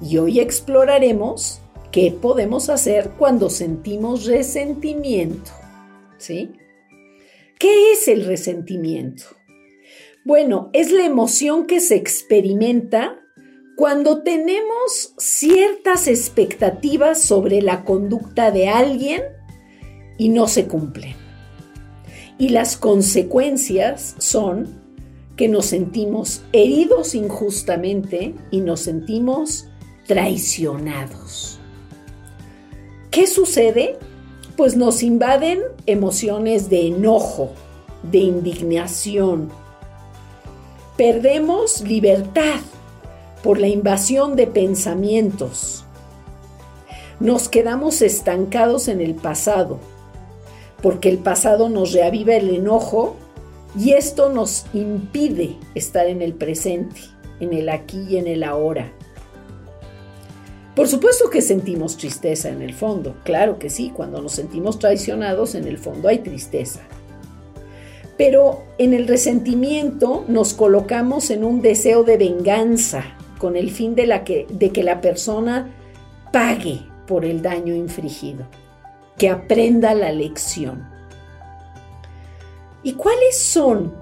y hoy exploraremos qué podemos hacer cuando sentimos resentimiento. ¿Sí? ¿Qué es el resentimiento? Bueno, es la emoción que se experimenta cuando tenemos ciertas expectativas sobre la conducta de alguien y no se cumplen. Y las consecuencias son que nos sentimos heridos injustamente y nos sentimos traicionados. ¿Qué sucede? Pues nos invaden emociones de enojo, de indignación. Perdemos libertad por la invasión de pensamientos. Nos quedamos estancados en el pasado, porque el pasado nos reaviva el enojo y esto nos impide estar en el presente, en el aquí y en el ahora. Por supuesto que sentimos tristeza en el fondo, claro que sí, cuando nos sentimos traicionados en el fondo hay tristeza. Pero en el resentimiento nos colocamos en un deseo de venganza con el fin de, que, que la persona pague por el daño infligido, que aprenda la lección. ¿Y cuáles son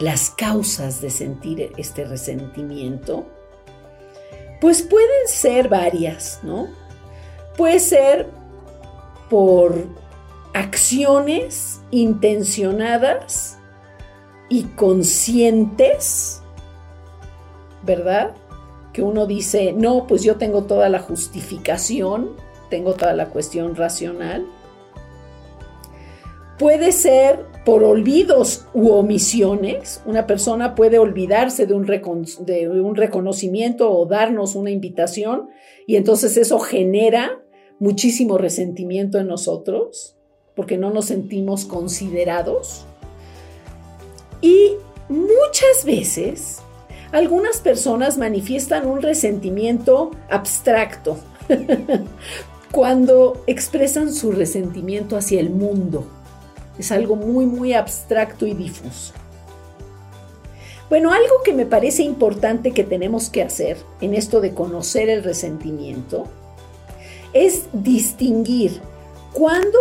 las causas de sentir este resentimiento? Pues pueden ser varias, ¿no? Puede ser por acciones intencionadas y conscientes, ¿verdad? Que uno dice, no, pues yo tengo toda la justificación, tengo toda la cuestión racional. Puede ser por olvidos u omisiones. Una persona puede olvidarse de un, reconocimiento o darnos una invitación y entonces eso genera muchísimo resentimiento en nosotros porque no nos sentimos considerados. Y muchas veces algunas personas manifiestan un resentimiento abstracto cuando expresan su resentimiento hacia el mundo es algo muy, muy abstracto y difuso. Bueno, algo que me parece importante que tenemos que hacer en esto de conocer el resentimiento es distinguir cuando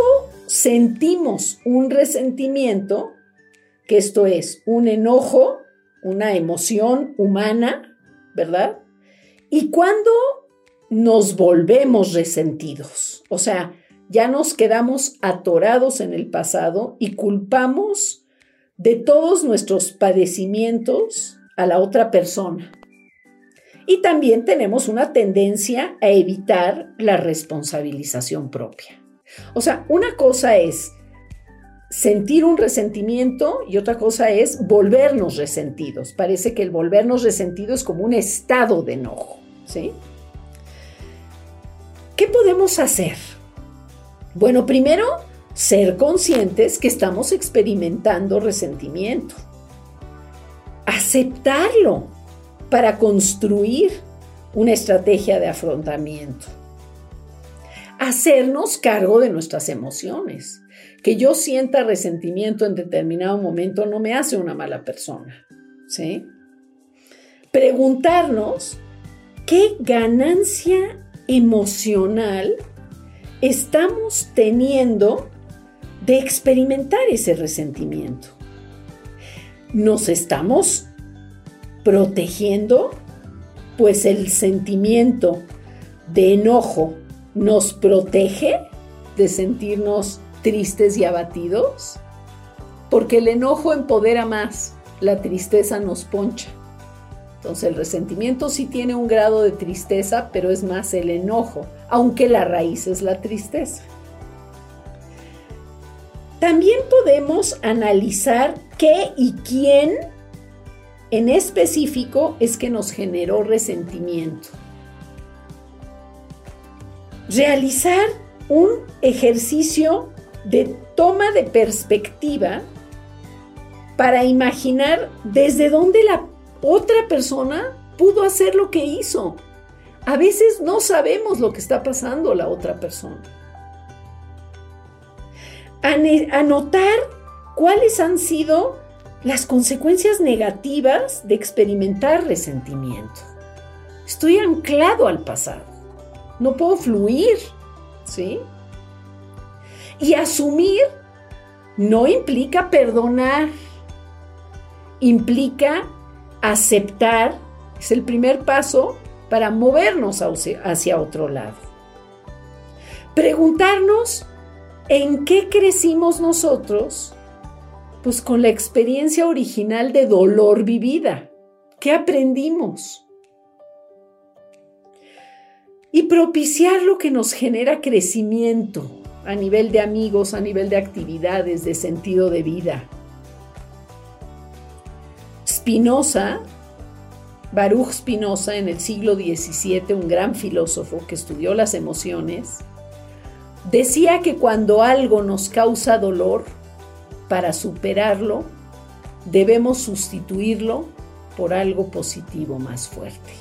sentimos un resentimiento, que esto es un enojo, una emoción humana, ¿verdad? Y cuando nos volvemos resentidos. O sea, ya nos quedamos atorados en el pasado y culpamos de todos nuestros padecimientos a la otra persona. Y también tenemos una tendencia a evitar la responsabilización propia. O sea, una cosa es sentir un resentimiento y otra cosa es volvernos resentidos. Parece que el volvernos resentidos es como un estado de enojo, ¿sí? ¿Qué podemos hacer? Bueno, primero, ser conscientes que estamos experimentando resentimiento. Aceptarlo para construir una estrategia de afrontamiento. Hacernos cargo de nuestras emociones. Que yo sienta resentimiento en determinado momento no me hace una mala persona. ¿Sí? Preguntarnos qué ganancia emocional estamos teniendo de experimentar ese resentimiento. Nos estamos protegiendo, pues el sentimiento de enojo nos protege de sentirnos tristes y abatidos, porque el enojo empodera más, la tristeza nos poncha. Entonces el resentimiento sí tiene un grado de tristeza, pero es más el enojo, aunque la raíz es la tristeza. También podemos analizar qué y quién en específico es que nos generó resentimiento. realizar un ejercicio de toma de perspectiva para imaginar desde dónde la otra persona pudo hacer lo que hizo. A veces no sabemos lo que está pasando la otra persona. Anotar cuáles han sido las consecuencias negativas de experimentar resentimiento. Estoy anclado al pasado. No puedo fluir, ¿sí? Y asumir no implica perdonar, implica aceptar, es el primer paso para movernos hacia otro lado. Preguntarnos en qué crecimos nosotros, pues con la experiencia original de dolor vivida. ¿Qué aprendimos? Y propiciar lo que nos genera crecimiento, a nivel de amigos, a nivel de actividades, de sentido de vida. Spinoza, Baruch Spinoza en el siglo XVII, un gran filósofo que estudió las emociones, decía que cuando algo nos causa dolor, para superarlo, debemos sustituirlo por algo positivo más fuerte.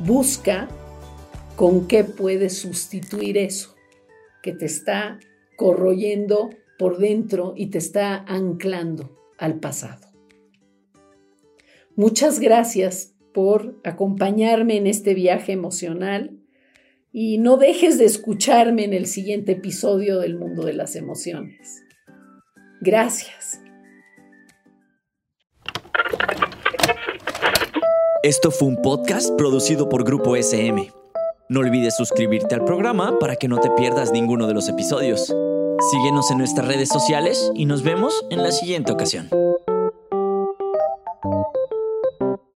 Busca ¿Con qué puedes sustituir eso que te está corroyendo por dentro y te está anclando al pasado? Muchas gracias por acompañarme en este viaje emocional y no dejes de escucharme en el siguiente episodio del mundo de las emociones. Gracias. Esto fue un podcast producido por Grupo SM. No olvides suscribirte al programa para que no te pierdas ninguno de los episodios. Síguenos en nuestras redes sociales y nos vemos en la siguiente ocasión.